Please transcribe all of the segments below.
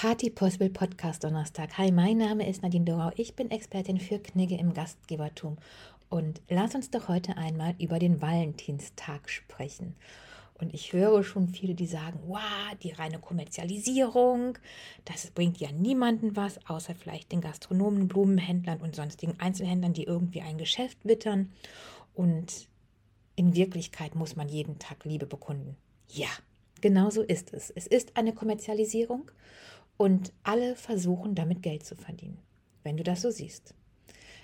Party Possible Podcast Donnerstag. Hi, mein Name ist Nadine Dorau. Ich bin Expertin für Knigge im Gastgebertum. Und lass uns doch heute einmal über den Valentinstag sprechen. Und ich höre schon viele, die sagen, wow, die reine Kommerzialisierung, das bringt ja niemanden was, außer vielleicht den Gastronomen, Blumenhändlern und sonstigen Einzelhändlern, die irgendwie ein Geschäft wittern. Und in Wirklichkeit muss man jeden Tag Liebe bekunden. Ja, genau so ist es. Es ist eine Kommerzialisierung und alle versuchen damit Geld zu verdienen, wenn du das so siehst.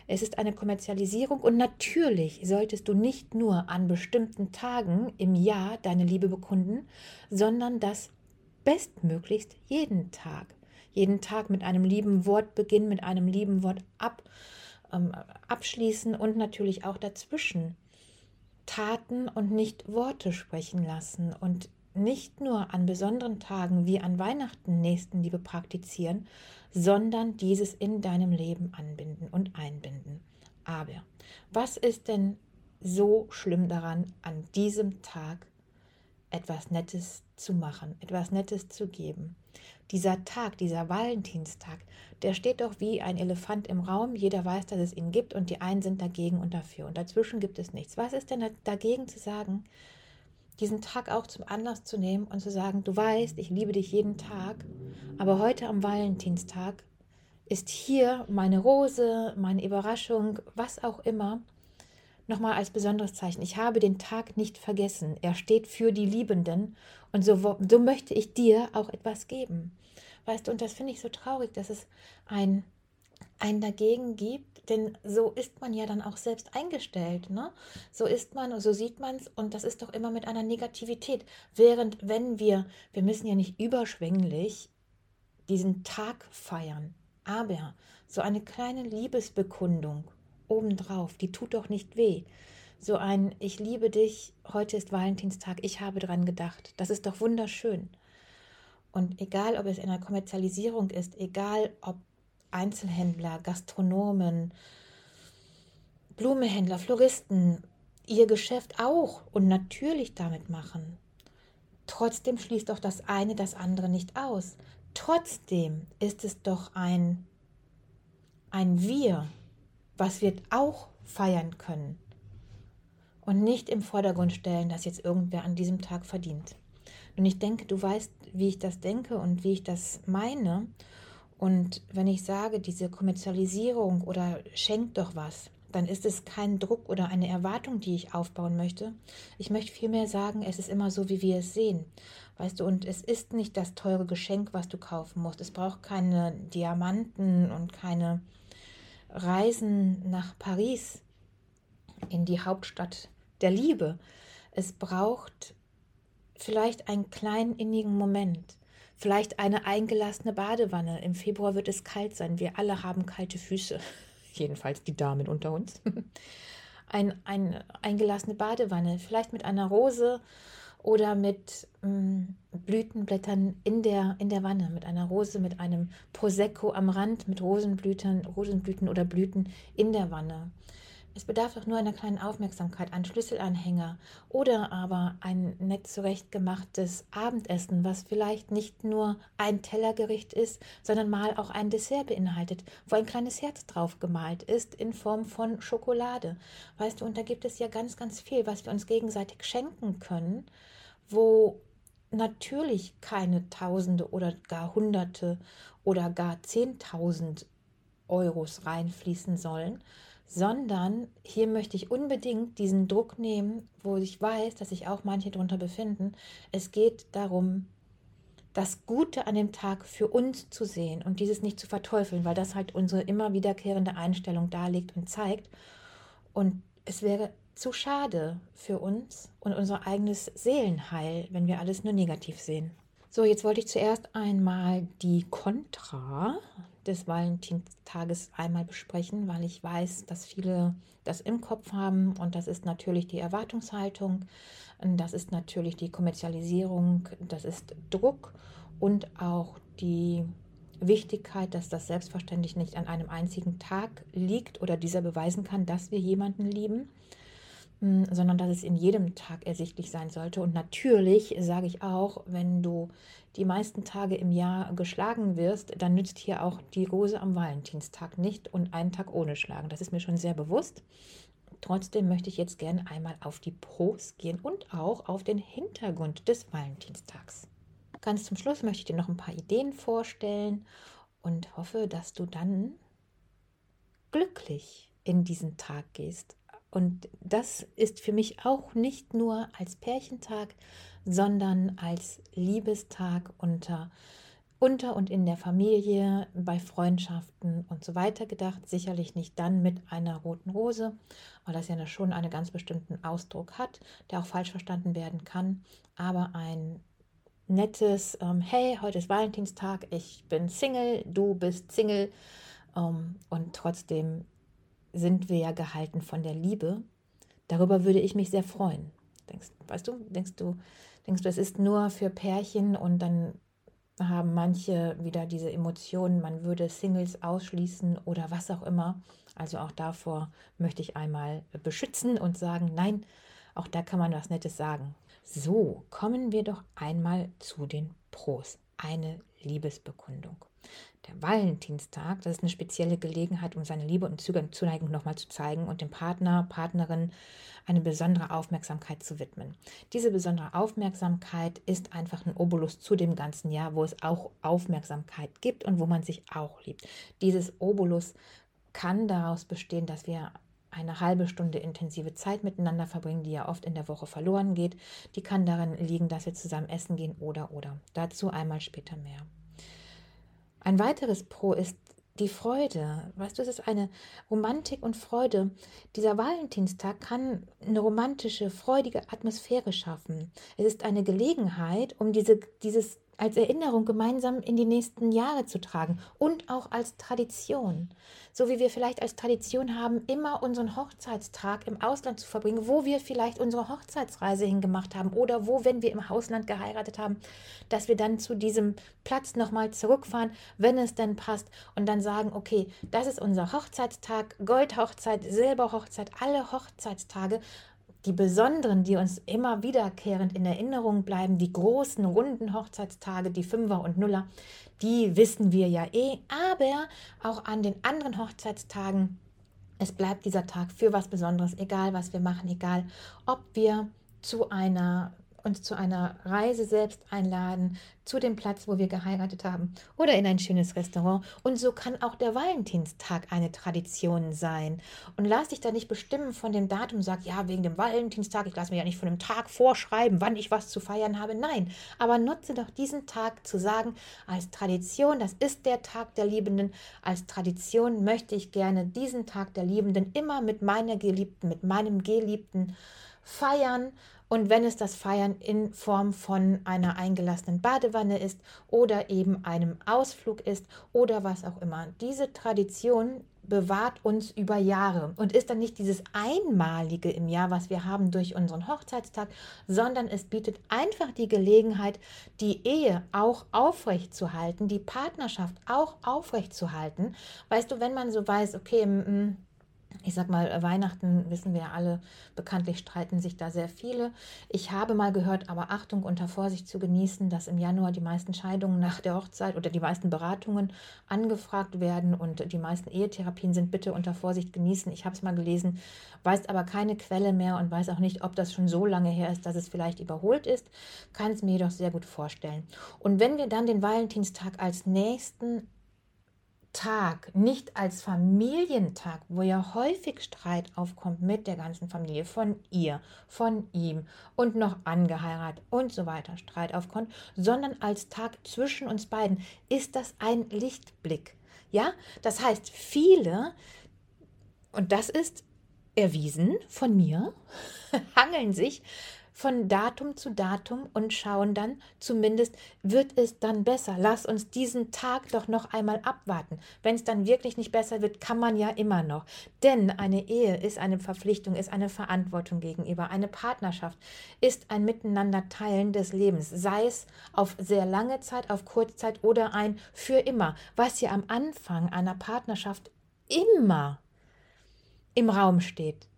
Es ist eine Kommerzialisierung und natürlich solltest du nicht nur an bestimmten Tagen im Jahr deine Liebe bekunden, sondern das bestmöglichst jeden Tag. Jeden Tag mit einem lieben Wort beginnen, mit einem lieben Wort ab, ähm, abschließen und natürlich auch dazwischen Taten und nicht Worte sprechen lassen und nicht nur an besonderen Tagen wie an Weihnachten Nächstenliebe praktizieren, sondern dieses in deinem Leben anbinden und einbinden. Aber was ist denn so schlimm daran, an diesem Tag etwas Nettes zu machen, etwas Nettes zu geben? Dieser Tag, dieser Valentinstag, der steht doch wie ein Elefant im Raum. Jeder weiß, dass es ihn gibt und die einen sind dagegen und dafür. Und dazwischen gibt es nichts. Was ist denn dagegen zu sagen, diesen Tag auch zum Anlass zu nehmen und zu sagen, du weißt, ich liebe dich jeden Tag, aber heute am Valentinstag ist hier meine Rose, meine Überraschung, was auch immer, nochmal als besonderes Zeichen. Ich habe den Tag nicht vergessen. Er steht für die Liebenden und so, so möchte ich dir auch etwas geben. Weißt du, und das finde ich so traurig, dass es ein, ein dagegen gibt, denn so ist man ja dann auch selbst eingestellt. Ne? So ist man, so sieht man es und das ist doch immer mit einer Negativität. Während wenn wir, wir müssen ja nicht überschwänglich diesen Tag feiern, aber so eine kleine Liebesbekundung obendrauf, die tut doch nicht weh. So ein Ich liebe dich, heute ist Valentinstag, ich habe dran gedacht. Das ist doch wunderschön. Und egal, ob es in der Kommerzialisierung ist, egal, ob Einzelhändler, Gastronomen, Blumenhändler, Floristen ihr Geschäft auch und natürlich damit machen. Trotzdem schließt doch das eine das andere nicht aus. Trotzdem ist es doch ein, ein Wir, was wir auch feiern können und nicht im Vordergrund stellen, dass jetzt irgendwer an diesem Tag verdient. Und ich denke, du weißt, wie ich das denke und wie ich das meine. Und wenn ich sage, diese Kommerzialisierung oder schenkt doch was, dann ist es kein Druck oder eine Erwartung, die ich aufbauen möchte. Ich möchte vielmehr sagen, es ist immer so, wie wir es sehen. Weißt du, und es ist nicht das teure Geschenk, was du kaufen musst. Es braucht keine Diamanten und keine Reisen nach Paris in die Hauptstadt der Liebe. Es braucht vielleicht einen kleinen innigen Moment Vielleicht eine eingelassene Badewanne. Im Februar wird es kalt sein. Wir alle haben kalte Füße. Jedenfalls die Damen unter uns. Ein, ein eingelassene Badewanne. Vielleicht mit einer Rose oder mit mm, Blütenblättern in der, in der Wanne. Mit einer Rose, mit einem Prosecco am Rand, mit Rosenblüten, Rosenblüten oder Blüten in der Wanne. Es bedarf doch nur einer kleinen Aufmerksamkeit, ein Schlüsselanhänger oder aber ein nett zurechtgemachtes Abendessen, was vielleicht nicht nur ein Tellergericht ist, sondern mal auch ein Dessert beinhaltet, wo ein kleines Herz drauf gemalt ist in Form von Schokolade. Weißt du, und da gibt es ja ganz, ganz viel, was wir uns gegenseitig schenken können, wo natürlich keine Tausende oder gar Hunderte oder gar Zehntausend Euros reinfließen sollen, sondern hier möchte ich unbedingt diesen Druck nehmen, wo ich weiß, dass sich auch manche darunter befinden. Es geht darum, das Gute an dem Tag für uns zu sehen und dieses nicht zu verteufeln, weil das halt unsere immer wiederkehrende Einstellung darlegt und zeigt. Und es wäre zu schade für uns und unser eigenes Seelenheil, wenn wir alles nur negativ sehen. So, jetzt wollte ich zuerst einmal die Kontra des Valentinstages einmal besprechen, weil ich weiß, dass viele das im Kopf haben und das ist natürlich die Erwartungshaltung, das ist natürlich die Kommerzialisierung, das ist Druck und auch die Wichtigkeit, dass das selbstverständlich nicht an einem einzigen Tag liegt oder dieser beweisen kann, dass wir jemanden lieben. Mm, sondern dass es in jedem Tag ersichtlich sein sollte. Und natürlich sage ich auch, wenn du die meisten Tage im Jahr geschlagen wirst, dann nützt hier auch die Rose am Valentinstag nicht und einen Tag ohne Schlagen. Das ist mir schon sehr bewusst. Trotzdem möchte ich jetzt gerne einmal auf die Pros gehen und auch auf den Hintergrund des Valentinstags. Ganz zum Schluss möchte ich dir noch ein paar Ideen vorstellen und hoffe, dass du dann glücklich in diesen Tag gehst. Und das ist für mich auch nicht nur als Pärchentag, sondern als Liebestag unter, unter und in der Familie, bei Freundschaften und so weiter gedacht. Sicherlich nicht dann mit einer roten Rose, weil das ja schon einen ganz bestimmten Ausdruck hat, der auch falsch verstanden werden kann. Aber ein nettes, ähm, hey, heute ist Valentinstag, ich bin Single, du bist Single. Ähm, und trotzdem sind wir ja gehalten von der Liebe. Darüber würde ich mich sehr freuen. Denkst, weißt du, denkst du, denkst du, es ist nur für Pärchen und dann haben manche wieder diese Emotionen, man würde Singles ausschließen oder was auch immer. Also auch davor möchte ich einmal beschützen und sagen, nein, auch da kann man was Nettes sagen. So, kommen wir doch einmal zu den Pros. Eine Liebesbekundung. Der Valentinstag, das ist eine spezielle Gelegenheit, um seine Liebe und Zuneigung nochmal zu zeigen und dem Partner, Partnerin eine besondere Aufmerksamkeit zu widmen. Diese besondere Aufmerksamkeit ist einfach ein Obolus zu dem ganzen Jahr, wo es auch Aufmerksamkeit gibt und wo man sich auch liebt. Dieses Obolus kann daraus bestehen, dass wir eine halbe Stunde intensive Zeit miteinander verbringen, die ja oft in der Woche verloren geht. Die kann darin liegen, dass wir zusammen essen gehen oder oder. Dazu einmal später mehr. Ein weiteres Pro ist die Freude. Weißt du, es ist eine Romantik und Freude. Dieser Valentinstag kann eine romantische, freudige Atmosphäre schaffen. Es ist eine Gelegenheit, um diese, dieses als Erinnerung gemeinsam in die nächsten Jahre zu tragen und auch als Tradition. So wie wir vielleicht als Tradition haben, immer unseren Hochzeitstag im Ausland zu verbringen, wo wir vielleicht unsere Hochzeitsreise hingemacht haben oder wo, wenn wir im Ausland geheiratet haben, dass wir dann zu diesem Platz nochmal zurückfahren, wenn es denn passt und dann sagen, okay, das ist unser Hochzeitstag, Goldhochzeit, Silberhochzeit, alle Hochzeitstage die besonderen, die uns immer wiederkehrend in Erinnerung bleiben, die großen, runden Hochzeitstage, die Fünfer und Nuller, die wissen wir ja eh. Aber auch an den anderen Hochzeitstagen, es bleibt dieser Tag für was Besonderes, egal was wir machen, egal ob wir zu einer uns zu einer Reise selbst einladen, zu dem Platz, wo wir geheiratet haben oder in ein schönes Restaurant. Und so kann auch der Valentinstag eine Tradition sein. Und lass dich da nicht bestimmen von dem Datum, sag, ja, wegen dem Valentinstag, ich lasse mir ja nicht von dem Tag vorschreiben, wann ich was zu feiern habe. Nein, aber nutze doch diesen Tag zu sagen, als Tradition, das ist der Tag der Liebenden, als Tradition möchte ich gerne diesen Tag der Liebenden immer mit meiner Geliebten, mit meinem Geliebten feiern und wenn es das Feiern in Form von einer eingelassenen Badewanne ist oder eben einem Ausflug ist oder was auch immer. Diese Tradition bewahrt uns über Jahre und ist dann nicht dieses Einmalige im Jahr, was wir haben durch unseren Hochzeitstag, sondern es bietet einfach die Gelegenheit, die Ehe auch aufrecht die Partnerschaft auch aufrecht. Weißt du, wenn man so weiß, okay, ich sag mal, äh, Weihnachten wissen wir ja alle, bekanntlich streiten sich da sehr viele. Ich habe mal gehört, aber Achtung, unter Vorsicht zu genießen, dass im Januar die meisten Scheidungen nach der Hochzeit oder die meisten Beratungen angefragt werden und die meisten Ehetherapien sind bitte unter Vorsicht genießen. Ich habe es mal gelesen, weiß aber keine Quelle mehr und weiß auch nicht, ob das schon so lange her ist, dass es vielleicht überholt ist. Kann es mir jedoch sehr gut vorstellen. Und wenn wir dann den Valentinstag als nächsten Tag nicht als Familientag, wo ja häufig Streit aufkommt mit der ganzen Familie, von ihr, von ihm und noch angeheiratet und so weiter, Streit aufkommt, sondern als Tag zwischen uns beiden, ist das ein Lichtblick. Ja, das heißt, viele, und das ist erwiesen von mir, hangeln sich von Datum zu Datum und schauen dann, zumindest wird es dann besser. Lass uns diesen Tag doch noch einmal abwarten. Wenn es dann wirklich nicht besser wird, kann man ja immer noch. Denn eine Ehe ist eine Verpflichtung, ist eine Verantwortung gegenüber. Eine Partnerschaft ist ein Miteinander teilen des Lebens, sei es auf sehr lange Zeit, auf Kurzzeit oder ein für immer, was ja am Anfang einer Partnerschaft immer im Raum steht.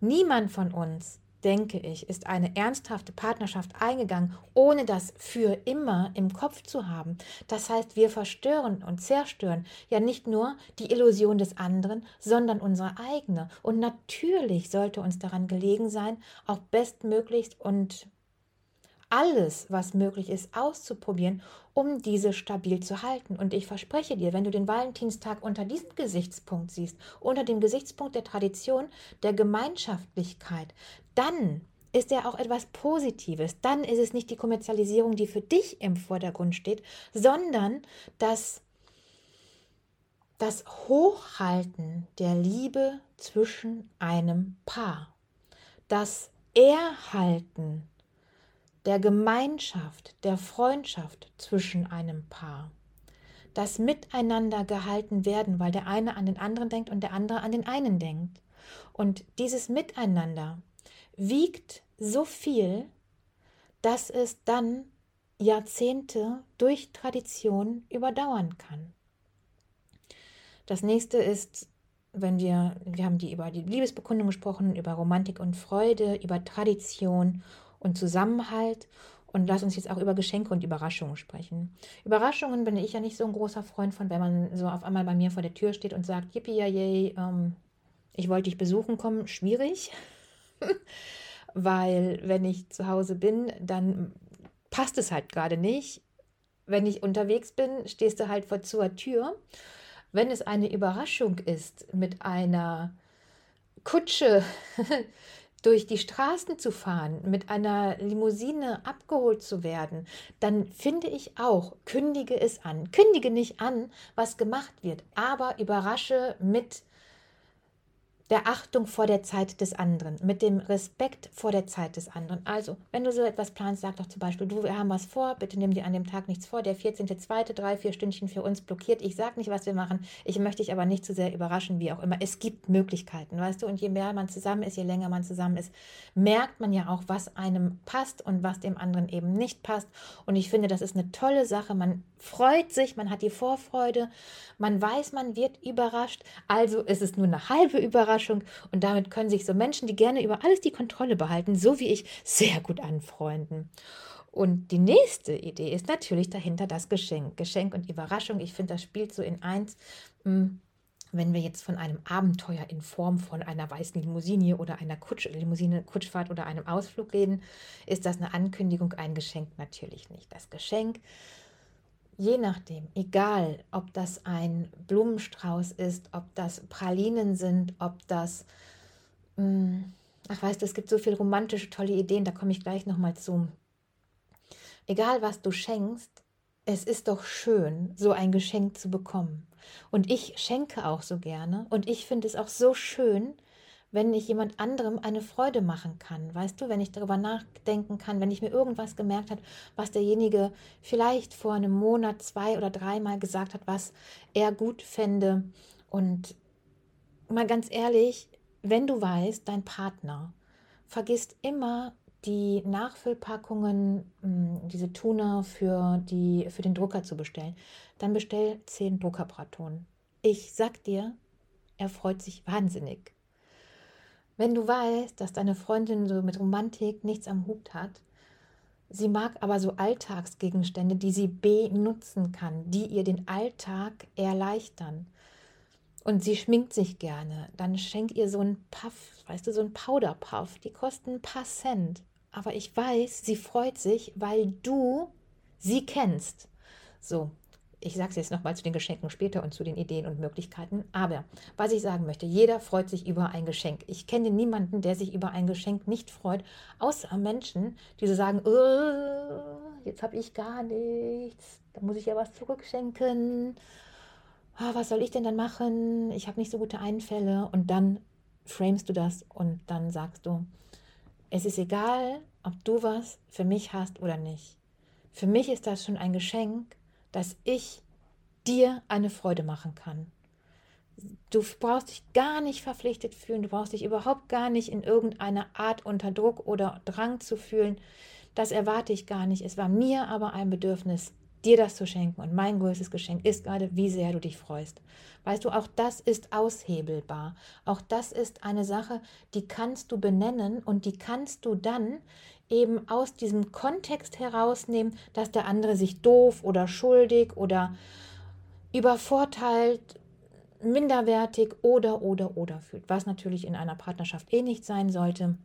Niemand von uns denke ich, ist eine ernsthafte Partnerschaft eingegangen, ohne das für immer im Kopf zu haben. Das heißt, wir verstören und zerstören ja nicht nur die Illusion des anderen, sondern unsere eigene. Und natürlich sollte uns daran gelegen sein, auch bestmöglichst und alles, was möglich ist, auszuprobieren, um diese stabil zu halten. Und ich verspreche dir, wenn du den Valentinstag unter diesem Gesichtspunkt siehst, unter dem Gesichtspunkt der Tradition, der Gemeinschaftlichkeit, dann ist er auch etwas Positives. Dann ist es nicht die Kommerzialisierung, die für dich im Vordergrund steht, sondern das, das Hochhalten der Liebe zwischen einem Paar. Das Erhalten der Gemeinschaft, der Freundschaft zwischen einem Paar. Das Miteinander gehalten werden, weil der eine an den anderen denkt und der andere an den einen denkt. Und dieses Miteinander wiegt so viel, dass es dann Jahrzehnte durch Tradition überdauern kann. Das nächste ist, wenn wir, wir haben die über die Liebesbekundung gesprochen, über Romantik und Freude, über Tradition und Zusammenhalt. Und lass uns jetzt auch über Geschenke und Überraschungen sprechen. Überraschungen bin ich ja nicht so ein großer Freund von, wenn man so auf einmal bei mir vor der Tür steht und sagt, yippie, ähm, ich wollte dich besuchen kommen. Schwierig, weil wenn ich zu Hause bin, dann passt es halt gerade nicht. Wenn ich unterwegs bin, stehst du halt vor zur Tür. Wenn es eine Überraschung ist mit einer Kutsche, durch die Straßen zu fahren, mit einer Limousine abgeholt zu werden, dann finde ich auch, kündige es an. Kündige nicht an, was gemacht wird, aber überrasche mit der Achtung vor der Zeit des anderen, mit dem Respekt vor der Zeit des anderen. Also, wenn du so etwas planst, sag doch zum Beispiel, du, wir haben was vor, bitte nimm dir an dem Tag nichts vor. Der 14.2., drei, vier Stündchen für uns blockiert. Ich sag nicht, was wir machen. Ich möchte dich aber nicht zu sehr überraschen, wie auch immer. Es gibt Möglichkeiten, weißt du? Und je mehr man zusammen ist, je länger man zusammen ist, merkt man ja auch, was einem passt und was dem anderen eben nicht passt. Und ich finde, das ist eine tolle Sache. Man freut sich, man hat die Vorfreude, man weiß, man wird überrascht. Also ist es nur eine halbe Überraschung und damit können sich so Menschen, die gerne über alles die Kontrolle behalten, so wie ich, sehr gut anfreunden. Und die nächste Idee ist natürlich dahinter das Geschenk. Geschenk und Überraschung. Ich finde, das spielt so in eins. Hm, wenn wir jetzt von einem Abenteuer in Form von einer weißen Limousine oder einer Kutsch, Limousine, Kutschfahrt oder einem Ausflug reden, ist das eine Ankündigung, ein Geschenk natürlich nicht. Das Geschenk je nachdem, egal ob das ein Blumenstrauß ist, ob das Pralinen sind, ob das, mh, hm, ach weißt du, es gibt so viele romantische, tolle Ideen, da komme ich gleich nochmal zu. Egal was du schenkst, es ist doch schön, so ein Geschenk zu bekommen. Und ich schenke auch so gerne und ich finde es auch so schön, wenn ich jemand anderem eine Freude machen kann. Weißt du, wenn ich darüber nachdenken kann, wenn ich mir irgendwas gemerkt habe, was derjenige vielleicht vor einem Monat, zwei oder dreimal gesagt hat, was er gut fände. Und mal ganz ehrlich, wenn du weißt, dein Partner vergisst immer die Nachfüllpackungen, hm, diese Tuner für, die, für den Drucker zu bestellen, dann bestell zehn Druckerbratonen. Ich sag dir, er freut sich wahnsinnig. Wenn du weißt, dass deine Freundin so mit Romantik nichts am Hut hat, sie mag aber so Alltagsgegenstände, die sie benutzen kann, die ihr den Alltag erleichtern. Und sie schminkt sich gerne, dann schenk ihr so einen Puff, weißt du, so einen Powderpuff, die kosten ein paar Cent. Aber ich weiß, sie freut sich, weil du sie kennst. So, ich sage es jetzt nochmal zu den Geschenken später und zu den Ideen und Möglichkeiten. Aber was ich sagen möchte, jeder freut sich über ein Geschenk. Ich kenne niemanden, der sich über ein Geschenk nicht freut, außer Menschen, die so sagen, oh, jetzt habe ich gar nichts, da muss ich ja was zurückschenken. Oh, was soll ich denn dann machen? Ich habe nicht so gute Einfälle. Und dann framest du das und dann sagst du, es ist egal, ob du was für mich hast oder nicht. Für mich ist das schon ein Geschenk, dass ich dir eine Freude machen kann. Du brauchst dich gar nicht verpflichtet fühlen, du brauchst dich überhaupt gar nicht in irgendeiner Art unter Druck oder Drang zu fühlen. Das erwarte ich gar nicht. Es war mir aber ein Bedürfnis, dir das zu schenken. Und mein größtes Geschenk ist gerade, wie sehr du dich freust. Weißt du, auch das ist aushebelbar. Auch das ist eine Sache, die kannst du benennen und die kannst du dann eben aus diesem Kontext herausnehmen, dass der andere sich doof oder schuldig oder übervorteilt, minderwertig oder oder oder fühlt, was natürlich in einer Partnerschaft eh nicht sein sollte.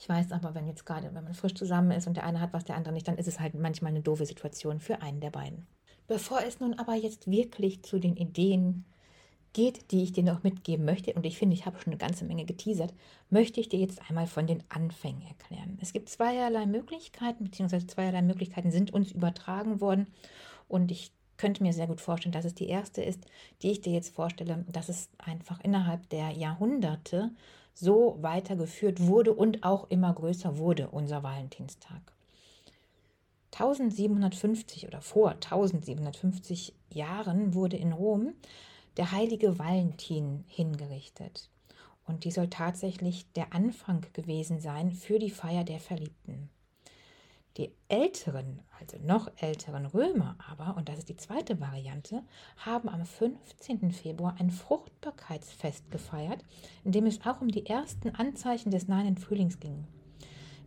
Ich weiß aber, wenn jetzt gerade, wenn man frisch zusammen ist und der eine hat was, der andere nicht, dann ist es halt manchmal eine doofe Situation für einen der beiden. Bevor es nun aber jetzt wirklich zu den Ideen geht, die ich dir noch mitgeben möchte, und ich finde, ich habe schon eine ganze Menge geteasert, möchte ich dir jetzt einmal von den Anfängen erklären. Es gibt zweierlei Möglichkeiten, beziehungsweise zweierlei Möglichkeiten sind uns übertragen worden. Und ich könnte mir sehr gut vorstellen, dass es die erste ist, die ich dir jetzt vorstelle, dass es einfach innerhalb der Jahrhunderte so weitergeführt wurde und auch immer größer wurde, unser Valentinstag. 1750 oder vor 1750 Jahren wurde in Rom der heilige Valentin hingerichtet. Und die soll tatsächlich der Anfang gewesen sein für die Feier der Verliebten. Die älteren, also noch älteren Römer aber, und das ist die zweite Variante, haben am 15. Februar ein Fruchtbarkeitsfest gefeiert, in dem es auch um die ersten Anzeichen des nahen Frühlings ging.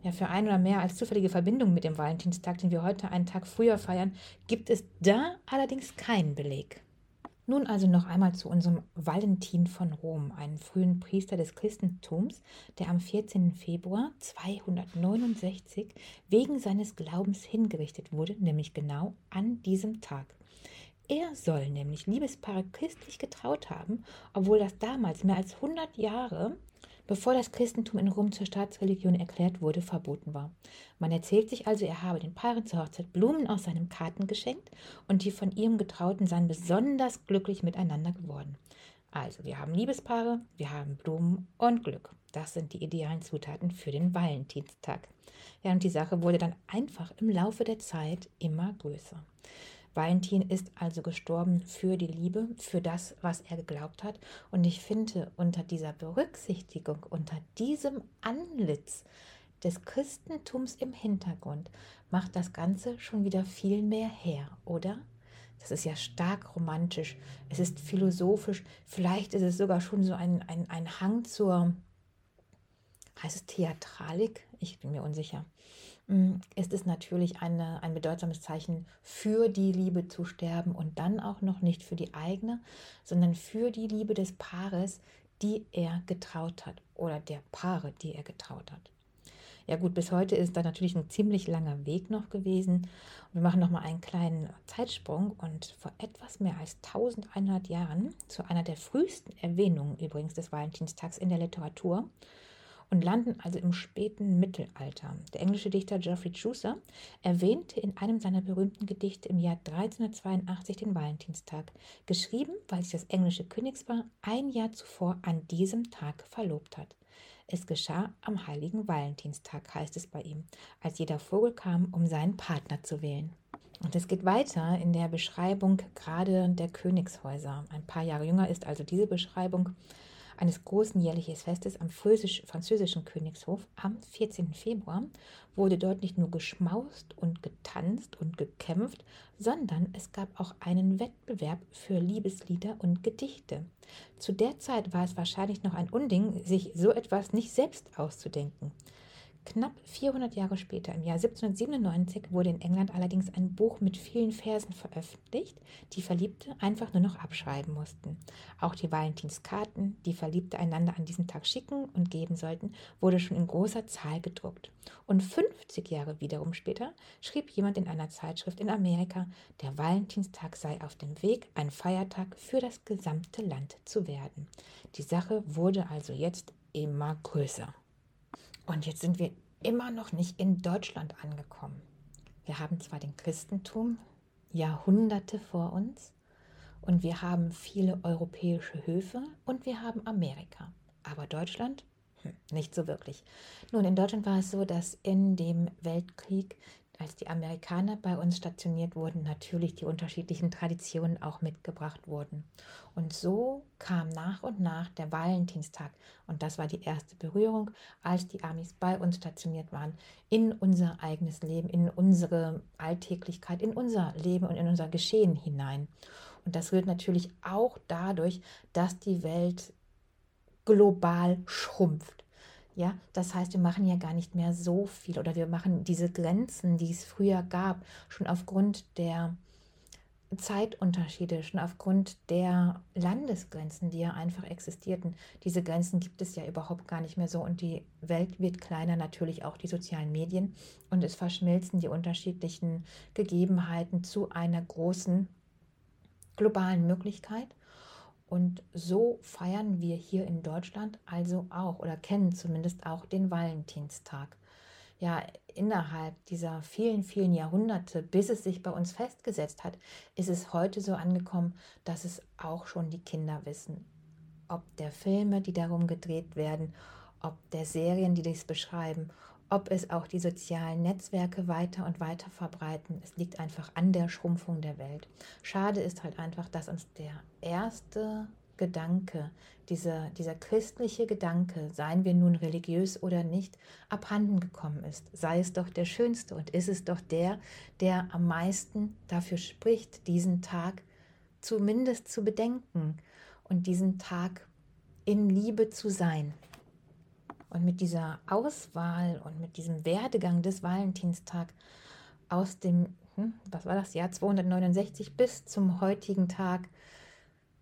Ja, für ein oder mehr als zufällige Verbindung mit dem Valentinstag, den wir heute einen Tag früher feiern, gibt es da allerdings keinen Beleg. Nun also noch einmal zu unserem Valentin von Rom, einem frühen Priester des Christentums, der am 14. Februar 269 wegen seines Glaubens hingerichtet wurde, nämlich genau an diesem Tag. Er soll nämlich Liebespaare christlich getraut haben, obwohl das damals mehr als 100 Jahre bevor das Christentum in Rom zur Staatsreligion erklärt wurde, verboten war. Man erzählt sich also, er habe den Paaren zur Hochzeit Blumen aus seinem Karten geschenkt und die von ihrem Getrauten seien besonders glücklich miteinander geworden. Also, wir haben Liebespaare, wir haben Blumen und Glück. Das sind die idealen Zutaten für den Valentinstag. Ja, und die Sache wurde dann einfach im Laufe der Zeit immer größer. Valentin ist also gestorben für die Liebe, für das, was er geglaubt hat. Und ich finde, unter dieser Berücksichtigung, unter diesem Anlitz des Christentums im Hintergrund, macht das Ganze schon wieder viel mehr her, oder? Das ist ja stark romantisch, es ist philosophisch, vielleicht ist es sogar schon so ein, ein, ein Hang zur, heißt es Theatralik? Ich bin mir unsicher. Mm, ist es natürlich eine, ein bedeutsames Zeichen für die Liebe zu sterben und dann auch noch nicht für die eigene, sondern für die Liebe des Paares, die er getraut hat oder der Paare, die er getraut hat. Ja gut, bis heute ist da natürlich ein ziemlich langer Weg noch gewesen. wir machen noch mal einen kleinen Zeitsprung und vor etwas mehr als 1100 Jahren zu einer der frühesten Erwähnungen übrigens des Valentinstags in der Literatur und landen also im späten Mittelalter. Der englische Dichter Geoffrey Chaucer erwähnte in einem seiner berühmten Gedichte im Jahr 1382 den Valentinstag, geschrieben, weil sich das englische Königspaar ein Jahr zuvor an diesem Tag verlobt hat. Es geschah am heiligen Valentinstag, heißt es bei ihm, als jeder Vogel kam, um seinen Partner zu wählen. Und es geht weiter in der Beschreibung gerade der Königshäuser. Ein paar Jahre jünger ist also diese Beschreibung eines großen jährlichen Festes am französischen Königshof am 14. Februar wurde dort nicht nur geschmaust und getanzt und gekämpft, sondern es gab auch einen Wettbewerb für Liebeslieder und Gedichte. Zu der Zeit war es wahrscheinlich noch ein Unding, sich so etwas nicht selbst auszudenken. Knapp 400 Jahre später, im Jahr 1797, wurde in England allerdings ein Buch mit vielen Versen veröffentlicht, die Verliebte einfach nur noch abschreiben mussten. Auch die Valentinskarten, die Verliebte einander an diesem Tag schicken und geben sollten, wurde schon in großer Zahl gedruckt. Und 50 Jahre wiederum später schrieb jemand in einer Zeitschrift in Amerika, der Valentinstag sei auf dem Weg, ein Feiertag für das gesamte Land zu werden. Die Sache wurde also jetzt immer größer. Und jetzt sind wir immer noch nicht in Deutschland angekommen. Wir haben zwar den Christentum Jahrhunderte vor uns und wir haben viele europäische Höfe und wir haben Amerika. Aber Deutschland? Hm, nicht so wirklich. Nun, in Deutschland war es so, dass in dem Weltkrieg als die Amerikaner bei uns stationiert wurden, natürlich die unterschiedlichen Traditionen auch mitgebracht wurden. Und so kam nach und nach der Valentinstag, und das war die erste Berührung, als die Amis bei uns stationiert waren, in unser eigenes Leben, in unsere Alltäglichkeit, in unser Leben und in unser Geschehen hinein. Und das rührt natürlich auch dadurch, dass die Welt global schrumpft. Ja, das heißt, wir machen ja gar nicht mehr so viel oder wir machen diese Grenzen, die es früher gab, schon aufgrund der Zeitunterschiede, schon aufgrund der Landesgrenzen, die ja einfach existierten. Diese Grenzen gibt es ja überhaupt gar nicht mehr so und die Welt wird kleiner, natürlich auch die sozialen Medien und es verschmilzen die unterschiedlichen Gegebenheiten zu einer großen globalen Möglichkeit. Und so feiern wir hier in Deutschland also auch oder kennen zumindest auch den Valentinstag. Ja, innerhalb dieser vielen, vielen Jahrhunderte, bis es sich bei uns festgesetzt hat, ist es heute so angekommen, dass es auch schon die Kinder wissen. Ob der Filme, die darum gedreht werden, ob der Serien, die dies beschreiben, ob es auch die sozialen Netzwerke weiter und weiter verbreiten. Es liegt einfach an der Schrumpfung der Welt. Schade ist halt einfach, dass uns der erste Gedanke, dieser, dieser christliche Gedanke, seien wir nun religiös oder nicht, abhanden gekommen ist. Sei es doch der schönste und ist es doch der, der am meisten dafür spricht, diesen Tag zumindest zu bedenken und diesen Tag in Liebe zu sein. Und mit dieser Auswahl und mit diesem Werdegang des Valentinstag aus dem, hm, was war das, Jahr 269 bis zum heutigen Tag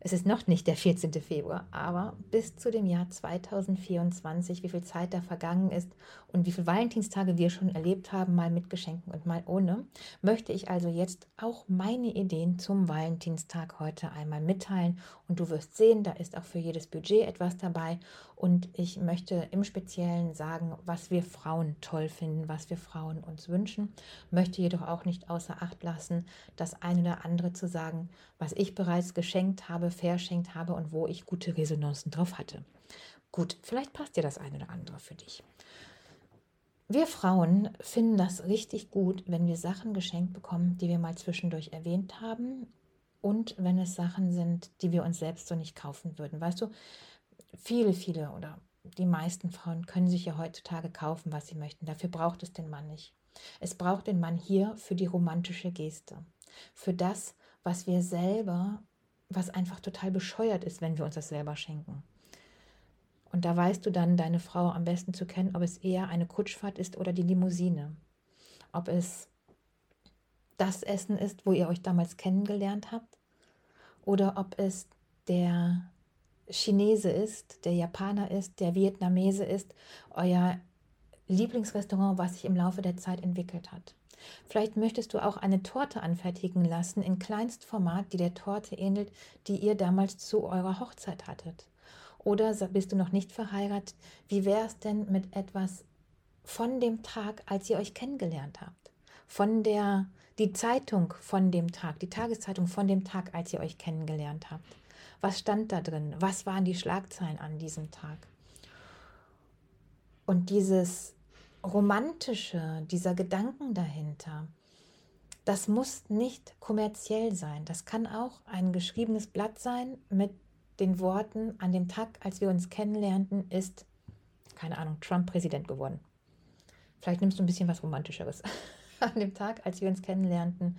es ist noch nicht der 14. Februar, aber bis zu dem Jahr 2024, wie viel Zeit da vergangen ist und wie viele Valentinstage wir schon erlebt haben, mal mit Geschenken und mal ohne, möchte ich also jetzt auch meine Ideen zum Valentinstag heute einmal mitteilen. Und du wirst sehen, da ist auch für jedes Budget etwas dabei. Und ich möchte im Speziellen sagen, was wir Frauen toll finden, was wir Frauen uns wünschen, möchte jedoch auch nicht außer Acht lassen, das eine oder andere zu sagen, was ich bereits geschenkt habe, verschenkt habe und wo ich gute Resonanzen drauf hatte. Gut, vielleicht passt dir das eine oder andere für dich. Wir Frauen finden das richtig gut, wenn wir Sachen geschenkt bekommen, die wir mal zwischendurch erwähnt haben und wenn es Sachen sind, die wir uns selbst so nicht kaufen würden. Weißt du, viele, viele oder die meisten Frauen können sich ja heutzutage kaufen, was sie möchten. Dafür braucht es den Mann nicht. Es braucht den Mann hier für die romantische Geste, für das, was wir selber, was einfach total bescheuert ist, wenn wir uns das selber schenken. Und da weißt du dann deine Frau am besten zu kennen, ob es eher eine Kutschfahrt ist oder die Limousine. Ob es das Essen ist, wo ihr euch damals kennengelernt habt, oder ob es der Chinese ist, der Japaner ist, der Vietnamese ist, euer Lieblingsrestaurant, was sich im Laufe der Zeit entwickelt hat. Vielleicht möchtest du auch eine Torte anfertigen lassen in Kleinstformat, die der Torte ähnelt, die ihr damals zu eurer Hochzeit hattet. Oder bist du noch nicht verheiratet? Wie wäre es denn mit etwas von dem Tag, als ihr euch kennengelernt habt? Von der, die Zeitung von dem Tag, die Tageszeitung von dem Tag, als ihr euch kennengelernt habt. Was stand da drin? Was waren die Schlagzeilen an diesem Tag? Und dieses romantische, dieser Gedanken dahinter, das muss nicht kommerziell sein. Das kann auch ein geschriebenes Blatt sein mit den Worten, an dem Tag, als wir uns kennenlernten, ist, keine Ahnung, Trump Präsident geworden. Vielleicht nimmst du ein bisschen was Romantischeres. an dem Tag, als wir uns kennenlernten,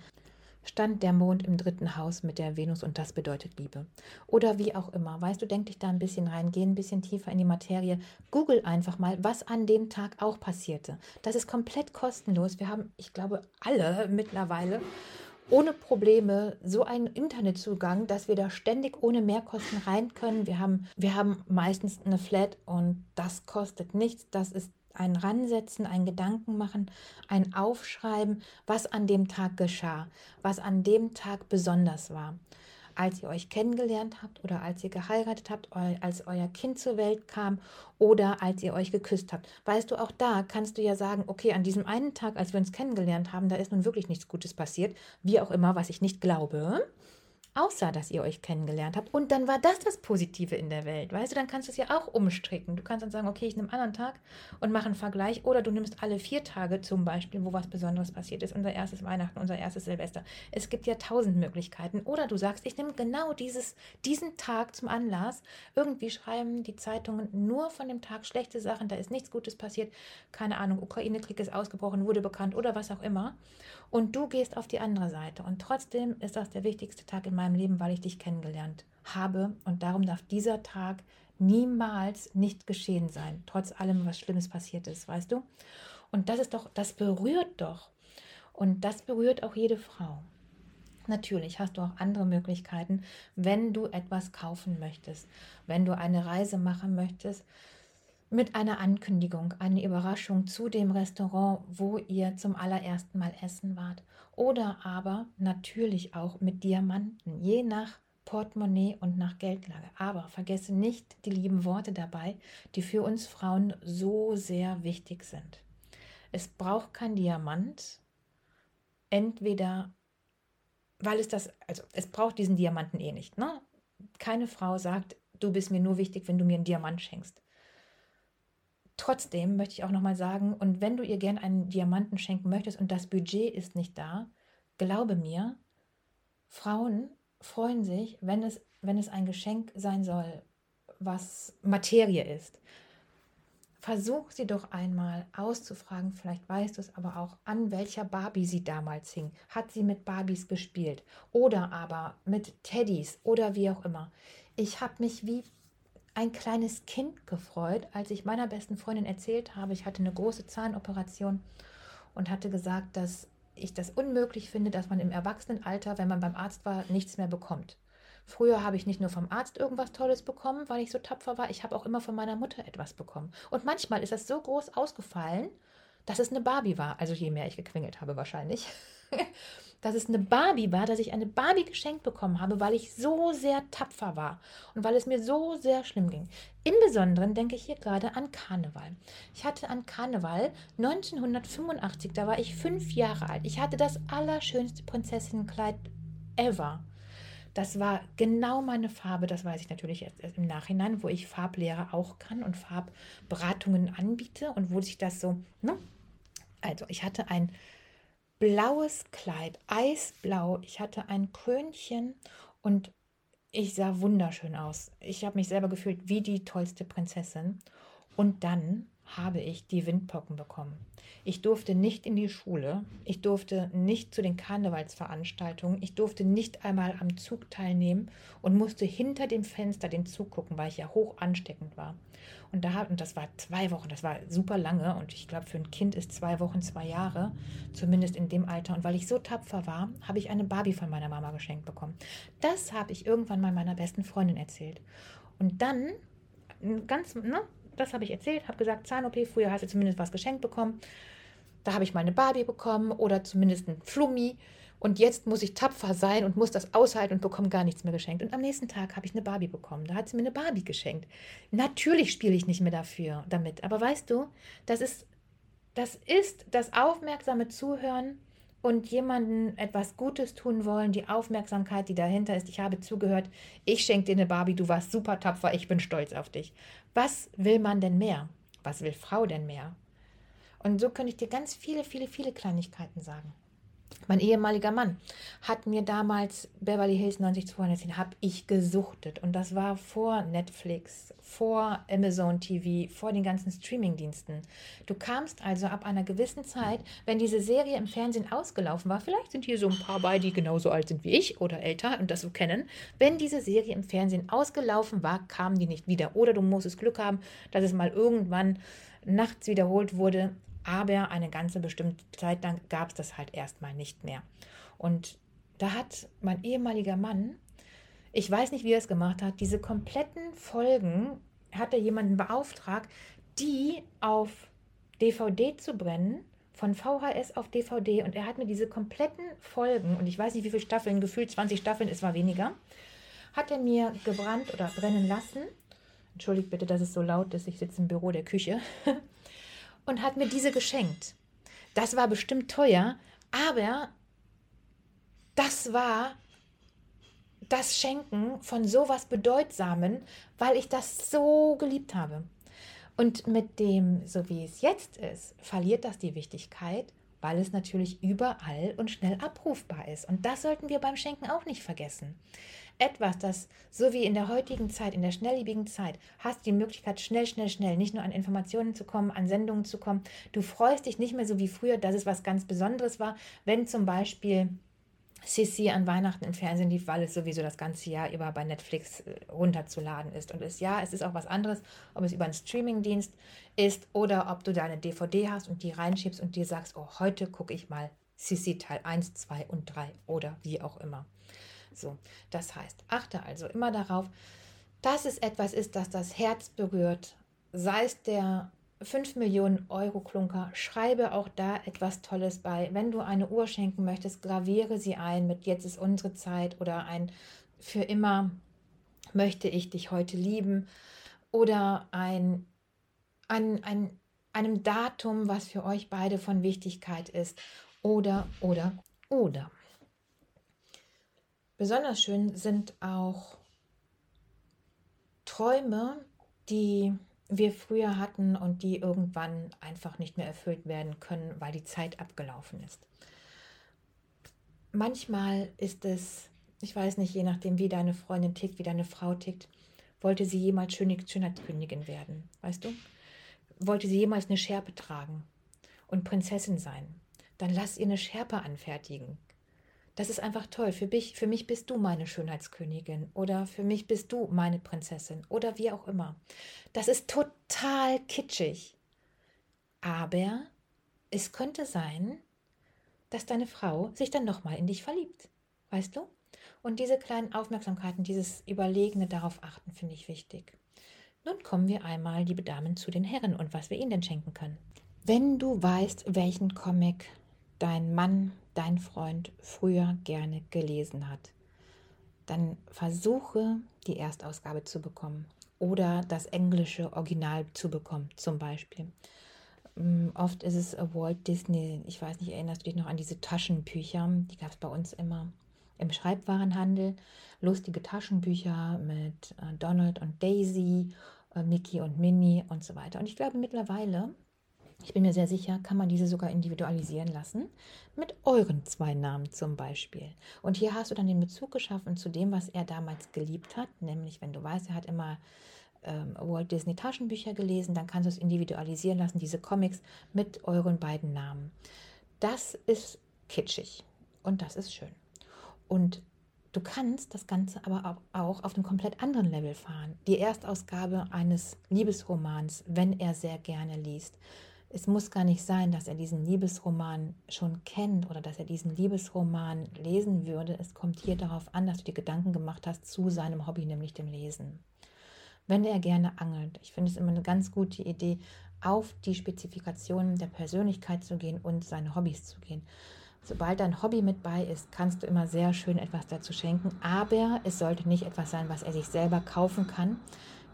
stand der Mond im dritten Haus mit der Venus und das bedeutet Liebe. Oder wie auch immer. Weißt du, denk dich da ein bisschen rein, geh ein bisschen tiefer in die Materie. Google einfach mal, was an dem Tag auch passierte. Das ist komplett kostenlos. Wir haben, ich glaube, alle mittlerweile ohne Probleme so einen Internetzugang, dass wir da ständig ohne Mehrkosten rein können. Wir haben, wir haben meistens eine Flat und das kostet nichts. Das ist ein Ransetzen, ein Gedanken machen, ein Aufschreiben, was an dem Tag geschah, was an dem Tag besonders war. Als ihr euch kennengelernt habt oder als ihr geheiratet habt, als euer Kind zur Welt kam oder als ihr euch geküsst habt. Weißt du, auch da kannst du ja sagen, okay, an diesem einen Tag, als wir uns kennengelernt haben, da ist nun wirklich nichts Gutes passiert, wie auch immer, was ich nicht glaube. Außer dass ihr euch kennengelernt habt. Und dann war das das Positive in der Welt. Weißt du, dann kannst du es ja auch umstricken. Du kannst dann sagen, okay, ich nehme einen anderen Tag und mache einen Vergleich. Oder du nimmst alle vier Tage zum Beispiel, wo was Besonderes passiert ist. Unser erstes Weihnachten, unser erstes Silvester. Es gibt ja tausend Möglichkeiten. Oder du sagst, ich nehme genau dieses, diesen Tag zum Anlass. Irgendwie schreiben die Zeitungen nur von dem Tag schlechte Sachen. Da ist nichts Gutes passiert. Keine Ahnung, Ukraine-Krieg ist ausgebrochen, wurde bekannt oder was auch immer. Und du gehst auf die andere Seite. Und trotzdem ist das der wichtigste Tag in meinem Leben, weil ich dich kennengelernt habe. Und darum darf dieser Tag niemals nicht geschehen sein, trotz allem, was Schlimmes passiert ist, weißt du? Und das ist doch, das berührt doch. Und das berührt auch jede Frau. Natürlich hast du auch andere Möglichkeiten, wenn du etwas kaufen möchtest, wenn du eine Reise machen möchtest, mit einer Ankündigung, eine Überraschung zu dem Restaurant, wo ihr zum allerersten Mal essen wart. Oder aber natürlich auch mit Diamanten, je nach Portemonnaie und nach Geldlage. Aber vergesse nicht die lieben Worte dabei, die für uns Frauen so sehr wichtig sind. Es braucht kein Diamant, entweder weil es das, also es braucht diesen Diamanten eh nicht. Ne? Keine Frau sagt, du bist mir nur wichtig, wenn du mir einen Diamant schenkst. Trotzdem möchte ich auch nochmal sagen, und wenn du ihr gern einen Diamanten schenken möchtest und das Budget ist nicht da, glaube mir, Frauen freuen sich, wenn es, wenn es ein Geschenk sein soll, was Materie ist. Versuch sie doch einmal auszufragen, vielleicht weißt du es aber auch, an welcher Barbie sie damals hing. Hat sie mit Barbies gespielt oder aber mit Teddys oder wie auch immer. Ich habe mich wie ein kleines Kind gefreut, als ich meiner besten Freundin erzählt habe, ich hatte eine große Zahnoperation und hatte gesagt, dass ich das unmöglich finde, dass man im Erwachsenenalter, wenn man beim Arzt war, nichts mehr bekommt. Früher habe ich nicht nur vom Arzt irgendwas Tolles bekommen, weil ich so tapfer war, ich habe auch immer von meiner Mutter etwas bekommen. Und manchmal ist das so groß ausgefallen, dass es eine Barbie war. Also je mehr ich gequengelt habe wahrscheinlich. dass es eine Barbie war, dass ich eine Barbie geschenkt bekommen habe, weil ich so sehr tapfer war und weil es mir so sehr schlimm ging. Im Besonderen denke ich hier gerade an Karneval. Ich hatte an Karneval 1985, da war ich fünf Jahre alt. Ich hatte das allerschönste Prinzessinnenkleid ever. Das war genau meine Farbe, das weiß ich natürlich erst im Nachhinein, wo ich Farblehre auch kann und Farbberatungen anbiete und wo sich das so, ne? Also, ich hatte ein blaues Kleid, eisblau. Ich hatte ein Krönchen und ich sah wunderschön aus. Ich habe mich selber gefühlt wie die tollste Prinzessin. Und dann habe ich die Windpocken bekommen. Ich durfte nicht in die Schule, ich durfte nicht zu den Karnevalsveranstaltungen, ich durfte nicht einmal am Zug teilnehmen und musste hinter dem Fenster den Zug gucken, weil ich ja hoch ansteckend war. Und, da, und das war zwei Wochen, das war super lange und ich glaube, für ein Kind ist zwei Wochen zwei Jahre, zumindest in dem Alter. Und weil ich so tapfer war, habe ich eine Barbie von meiner Mama geschenkt bekommen. Das habe ich irgendwann mal meiner besten Freundin erzählt. Und dann, ganz, ne, das habe ich erzählt, habe gesagt, Zahn-OP, früher hast du zumindest was geschenkt bekommen. Da habe ich mal eine Barbie bekommen oder zumindest ein Flummi. Und jetzt muss ich tapfer sein und muss das aushalten und bekomme gar nichts mehr geschenkt. Und am nächsten Tag habe ich eine Barbie bekommen. Da hat sie mir eine Barbie geschenkt. Natürlich spiele ich nicht mehr dafür damit. Aber weißt du, das ist das, ist das aufmerksame Zuhören und jemandem etwas Gutes tun wollen, die Aufmerksamkeit, die dahinter ist. Ich habe zugehört, ich schenke dir eine Barbie, du warst super tapfer, ich bin stolz auf dich. Was will man denn mehr? Was will Frau denn mehr? Und so könnte ich dir ganz viele, viele, viele Kleinigkeiten sagen. Mein ehemaliger Mann hat mir damals Beverly Hills 90210 habe ich gesuchtet. Und das war vor Netflix, vor Amazon TV, vor den ganzen Streamingdiensten. Du kamst also ab einer gewissen Zeit, wenn diese Serie im Fernsehen ausgelaufen war, vielleicht sind hier so ein paar bei, die genauso alt sind wie ich oder älter und das so kennen, wenn diese Serie im Fernsehen ausgelaufen war, kamen die nicht wieder. Oder du musstest Glück haben, dass es mal irgendwann nachts wiederholt wurde aber eine ganze bestimmte Zeit lang gab es das halt erstmal nicht mehr. Und da hat mein ehemaliger Mann, ich weiß nicht, wie er es gemacht hat, diese kompletten Folgen hat er jemanden beauftragt, die auf DVD zu brennen, von VHS auf DVD. Und er hat mir diese kompletten Folgen, und ich weiß nicht, wie viele Staffeln, gefühlt 20 Staffeln, es war weniger, hat er mir gebrannt oder brennen lassen. Entschuldigt bitte, dass es so laut ist, ich sitze im Büro der Küche. und hat mir diese geschenkt. Das war bestimmt teuer, aber das war das Schenken von sowas Bedeutsamen, weil ich das so geliebt habe. Und mit dem, so wie es jetzt ist, verliert das die Wichtigkeit, weil es natürlich überall und schnell abrufbar ist. Und das sollten wir beim Schenken auch nicht vergessen. Etwas, das so wie in der heutigen Zeit, in der schnelllebigen Zeit, hast du die Möglichkeit, schnell, schnell, schnell nicht nur an Informationen zu kommen, an Sendungen zu kommen. Du freust dich nicht mehr so wie früher, dass es was ganz Besonderes war, wenn zum Beispiel Sissy an Weihnachten im Fernsehen lief, weil es sowieso das ganze Jahr über bei Netflix äh, runterzuladen ist. Und es, ja, es ist auch was anderes, ob es über einen Streamingdienst ist oder ob du deine DVD hast und die reinschiebst und dir sagst, oh, heute gucke ich mal Sissy Teil 1, 2 und 3 oder wie auch immer. So, das heißt, achte also immer darauf, dass es etwas ist, das das Herz berührt, sei es der 5 Millionen Euro Klunker. Schreibe auch da etwas Tolles bei. Wenn du eine Uhr schenken möchtest, graviere sie ein mit Jetzt ist unsere Zeit oder ein Für immer möchte ich dich heute lieben oder ein, ein, ein, einem Datum, was für euch beide von Wichtigkeit ist. Oder, oder, oder. Besonders schön sind auch Träume, die wir früher hatten und die irgendwann einfach nicht mehr erfüllt werden können, weil die Zeit abgelaufen ist. Manchmal ist es, ich weiß nicht, je nachdem, wie deine Freundin tickt, wie deine Frau tickt, wollte sie jemals Schönheitskönigin werden, weißt du? Wollte sie jemals eine Schärpe tragen und Prinzessin sein? Dann lass ihr eine Schärpe anfertigen. Das ist einfach toll. Für mich, für mich bist du meine Schönheitskönigin oder für mich bist du meine Prinzessin oder wie auch immer. Das ist total kitschig. Aber es könnte sein, dass deine Frau sich dann nochmal in dich verliebt. Weißt du? Und diese kleinen Aufmerksamkeiten, dieses Überlegene darauf achten, finde ich wichtig. Nun kommen wir einmal, liebe Damen, zu den Herren und was wir ihnen denn schenken können. Wenn du weißt, welchen Comic dein Mann, dein Freund früher gerne gelesen hat, dann versuche die Erstausgabe zu bekommen oder das englische Original zu bekommen, zum Beispiel. Mm, oft ist es Walt Disney, ich weiß nicht, erinnerst du dich noch an diese Taschenbücher? Die gab es bei uns immer im Schreibwarenhandel. Lustige Taschenbücher mit äh, Donald und Daisy, äh, Mickey und Minnie und so weiter. Und ich glaube mittlerweile ich bin mir sehr sicher, kann man diese sogar individualisieren lassen. Mit euren zwei Namen zum Beispiel. Und hier hast du dann den Bezug geschaffen zu dem, was er damals geliebt hat. Nämlich, wenn du weißt, er hat immer ähm, Walt Disney Taschenbücher gelesen, dann kannst du es individualisieren lassen, diese Comics mit euren beiden Namen. Das ist kitschig und das ist schön. Und du kannst das Ganze aber auch auf einem komplett anderen Level fahren. Die Erstausgabe eines Liebesromans, wenn er sehr gerne liest es muss gar nicht sein, dass er diesen Liebesroman schon kennt oder dass er diesen Liebesroman lesen würde. Es kommt hier darauf an, dass du dir Gedanken gemacht hast zu seinem Hobby, nämlich dem Lesen. Wenn er gerne angelt, ich finde es immer eine ganz gute Idee, auf die Spezifikationen der Persönlichkeit zu gehen und seine Hobbys zu gehen. Sobald dein Hobby mit bei ist, kannst du immer sehr schön etwas dazu schenken, aber es sollte nicht etwas sein, was er sich selber kaufen kann,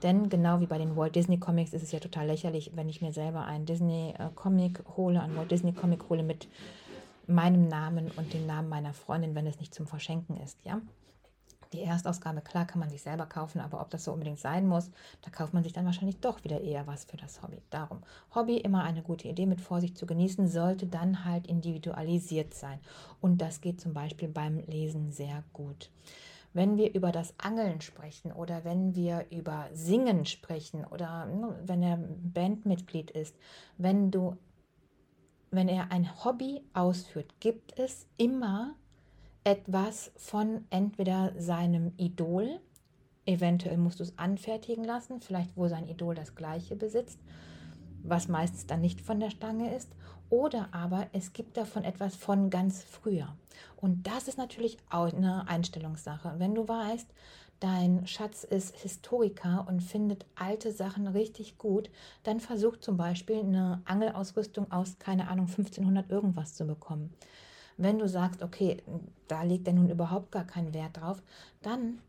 denn genau wie bei den Walt Disney Comics ist es ja total lächerlich, wenn ich mir selber einen Disney äh, Comic hole, einen Walt Disney Comic hole mit meinem Namen und dem Namen meiner Freundin, wenn es nicht zum Verschenken ist, ja. Die Erstausgabe, klar, kann man sich selber kaufen, aber ob das so unbedingt sein muss, da kauft man sich dann wahrscheinlich doch wieder eher was für das Hobby. Darum, Hobby immer eine gute Idee mit Vorsicht zu genießen, sollte dann halt individualisiert sein. Und das geht zum Beispiel beim Lesen sehr gut wenn wir über das Angeln sprechen oder wenn wir über Singen sprechen oder ne, wenn er Bandmitglied ist, wenn du, wenn er ein Hobby ausführt, gibt es immer etwas von entweder seinem Idol, eventuell musst du es anfertigen lassen, vielleicht wo sein Idol das gleiche besitzt, was meistens dann nicht von der Stange ist, oder aber es gibt davon etwas von ganz früher. Und das ist natürlich auch eine Einstellungssache. Wenn du weißt, dein Schatz ist Historiker und findet alte Sachen richtig gut, dann versuch zum Beispiel eine Angelausrüstung aus, keine Ahnung, 1500 irgendwas zu bekommen. Wenn du sagst, okay, da liegt er nun überhaupt gar keinen Wert drauf, dann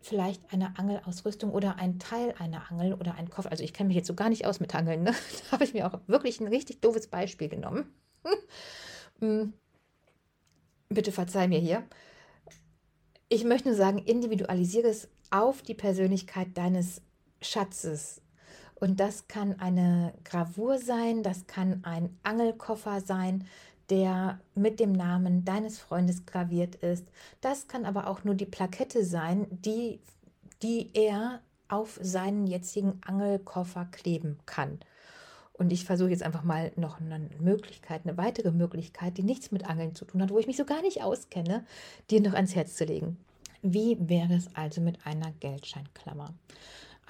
vielleicht eine Angelausrüstung oder ein Teil einer Angel oder ein Koffer. Also ich kenne mich jetzt so gar nicht aus mit Angeln. Ne? Da habe ich mir auch wirklich ein richtig doofes Beispiel genommen. Hm. Bitte verzeih mir hier. Ich möchte nur sagen, individualisiere es auf die Persönlichkeit deines Schatzes. Und das kann eine Gravur sein, das kann ein Angelkoffer sein, der mit dem Namen deines Freundes graviert ist. Das kann aber auch nur die Plakette sein, die, die er auf seinen jetzigen Angelkoffer kleben kann. Und ich versuche jetzt einfach mal noch eine Möglichkeit, eine weitere Möglichkeit, die nichts mit Angeln zu tun hat, wo ich mich so gar nicht auskenne, dir noch ans Herz zu legen. Wie wäre es also mit einer Geldscheinklammer?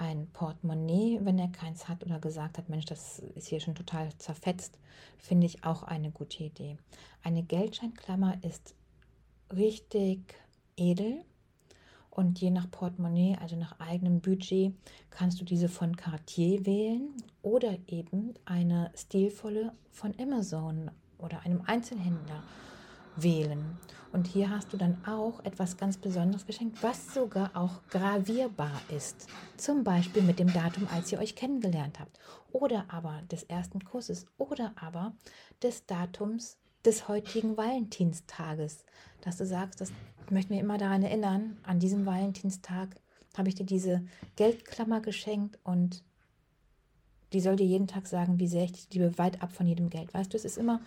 Ein Portemonnaie, wenn er keins hat oder gesagt hat, Mensch, das ist hier schon total zerfetzt, finde ich auch eine gute Idee. Eine Geldscheinklammer ist richtig edel und je nach Portemonnaie, also nach eigenem Budget, kannst du diese von Cartier wählen oder eben eine stilvolle von Amazon oder einem Einzelhändler wählen. Und hier hast du dann auch etwas ganz Besonderes geschenkt, was sogar auch gravierbar ist. Zum Beispiel mit dem Datum, als ihr euch kennengelernt habt. Oder aber des ersten Kurses. Oder aber des Datums des heutigen Valentinstages. Dass du sagst, das möchte mich immer daran erinnern, an diesem Valentinstag habe ich dir diese Geldklammer geschenkt und die soll dir jeden Tag sagen, wie sehr ich dich liebe, weit ab von jedem Geld. Weißt du, es ist immer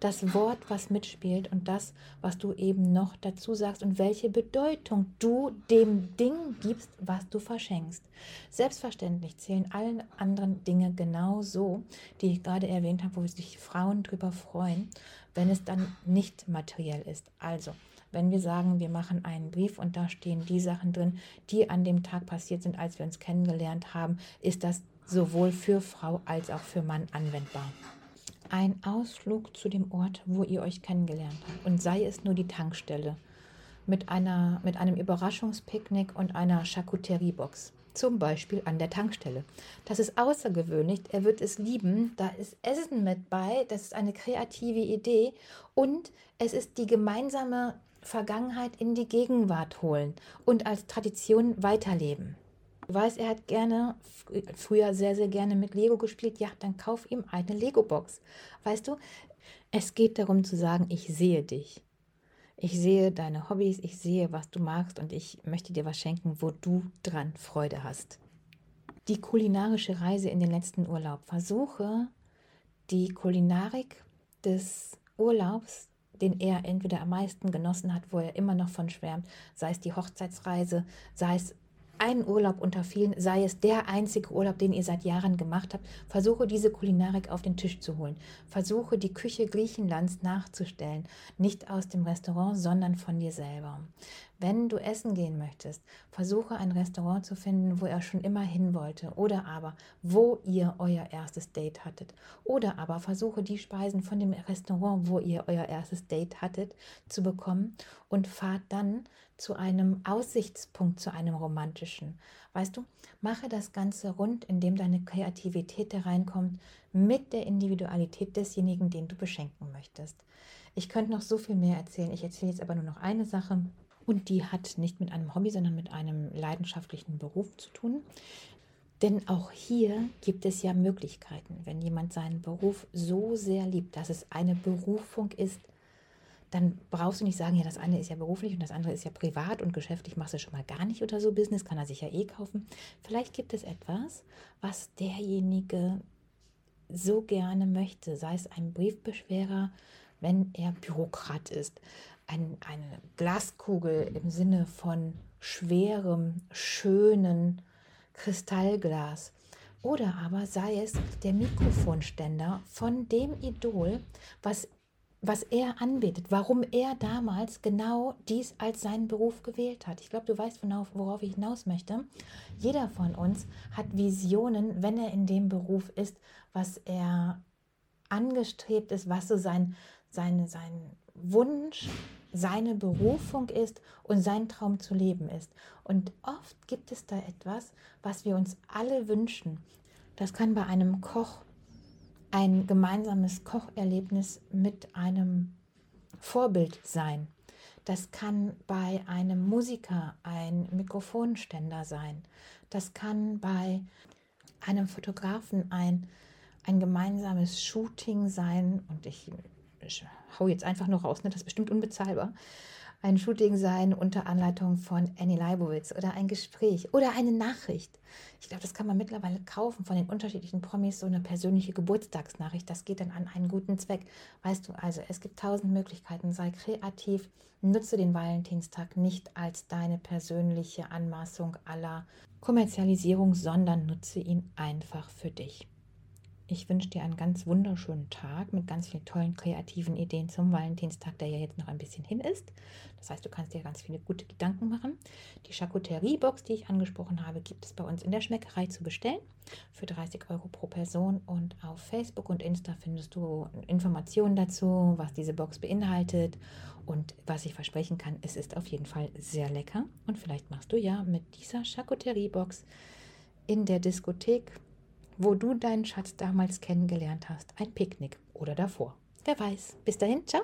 das Wort, was mitspielt und das, was du eben noch dazu sagst und welche Bedeutung du dem Ding gibst, was du verschenkst. Selbstverständlich zählen alle anderen Dinge genauso, die ich gerade erwähnt habe, wo sich Frauen drüber freuen, wenn es dann nicht materiell ist. Also, wenn wir sagen, wir machen einen Brief und da stehen die Sachen drin, die an dem Tag passiert sind, als wir uns kennengelernt haben, ist das sowohl für Frau als auch für Mann anwendbar. Ein Ausflug zu dem Ort, wo ihr euch kennengelernt habt und sei es nur die Tankstelle mit, einer, mit einem Überraschungspicknick und einer Charcuteriebox. Zum Beispiel an der Tankstelle. Das ist außergewöhnlich. Er wird es lieben. Da ist Essen mit bei. Das ist eine kreative Idee. Und es ist die gemeinsame Vergangenheit in die Gegenwart holen und als Tradition weiterleben. Du weißt, er hat gerne, früher sehr, sehr gerne mit Lego gespielt. Ja, dann kauf ihm eine Lego-Box. Weißt du, es geht darum zu sagen, ich sehe dich. Ich sehe deine Hobbys, ich sehe, was du magst und ich möchte dir was schenken, wo du dran Freude hast. Die kulinarische Reise in den letzten Urlaub. Versuche die Kulinarik des Urlaubs, den er entweder am meisten genossen hat, wo er immer noch von schwärmt, sei es die Hochzeitsreise, sei es einen Urlaub unter vielen, sei es der einzige Urlaub, den ihr seit Jahren gemacht habt, versuche diese Kulinarik auf den Tisch zu holen. Versuche die Küche Griechenlands nachzustellen, nicht aus dem Restaurant, sondern von dir selber. Wenn du essen gehen möchtest, versuche ein Restaurant zu finden, wo er schon immer hin wollte oder aber wo ihr euer erstes Date hattet. Oder aber versuche die Speisen von dem Restaurant, wo ihr euer erstes Date hattet, zu bekommen und fahrt dann zu einem Aussichtspunkt, zu einem romantischen. Weißt du, mache das Ganze rund, indem deine Kreativität da reinkommt, mit der Individualität desjenigen, den du beschenken möchtest. Ich könnte noch so viel mehr erzählen. Ich erzähle jetzt aber nur noch eine Sache. Und die hat nicht mit einem Hobby, sondern mit einem leidenschaftlichen Beruf zu tun. Denn auch hier gibt es ja Möglichkeiten, wenn jemand seinen Beruf so sehr liebt, dass es eine Berufung ist, dann brauchst du nicht sagen, ja, das eine ist ja beruflich und das andere ist ja privat und geschäftlich machst du schon mal gar nicht oder so Business, kann er sich ja eh kaufen. Vielleicht gibt es etwas, was derjenige so gerne möchte, sei es ein Briefbeschwerer, wenn er Bürokrat ist, ein, eine Glaskugel im Sinne von schwerem, schönen Kristallglas. Oder aber sei es der Mikrofonständer von dem Idol, was was er anbetet, warum er damals genau dies als seinen Beruf gewählt hat. Ich glaube, du weißt, worauf ich hinaus möchte. Jeder von uns hat Visionen, wenn er in dem Beruf ist, was er angestrebt ist, was so sein, sein, sein Wunsch, seine Berufung ist und sein Traum zu leben ist. Und oft gibt es da etwas, was wir uns alle wünschen. Das kann bei einem Koch ein gemeinsames Kocherlebnis mit einem Vorbild sein. Das kann bei einem Musiker ein Mikrofonständer sein. Das kann bei einem Fotografen ein, ein gemeinsames Shooting sein. Und ich, ich hau jetzt einfach nur raus, ne? das ist bestimmt unbezahlbar. ein Shooting sein unter Anleitung von Annie Leibowitz oder ein Gespräch oder eine Nachricht. Ich glaube, das kann man mittlerweile kaufen von den unterschiedlichen Promis, so eine persönliche Geburtstagsnachricht. Das geht dann an einen guten Zweck. Weißt du, also es gibt tausend Möglichkeiten. Sei kreativ, nutze den Valentinstag nicht als deine persönliche Anmaßung aller Kommerzialisierung, sondern nutze ihn einfach für dich. Ich wünsche dir einen ganz wunderschönen Tag mit ganz vielen tollen kreativen Ideen zum Valentinstag, der ja jetzt noch ein bisschen hin ist. Das heißt, du kannst dir ganz viele gute Gedanken machen. Die Charcuterie-Box, die ich angesprochen habe, gibt es bei uns in der Schmeckerei zu bestellen für 30 Euro pro Person. Und auf Facebook und Insta findest du Informationen dazu, was diese Box beinhaltet. Und was ich versprechen kann, es ist auf jeden Fall sehr lecker. Und vielleicht machst du ja mit dieser Charcuterie-Box in der Diskothek wo du deinen Schatz damals kennengelernt hast. Ein Picknick oder davor. Wer weiß. Bis dahin, ciao.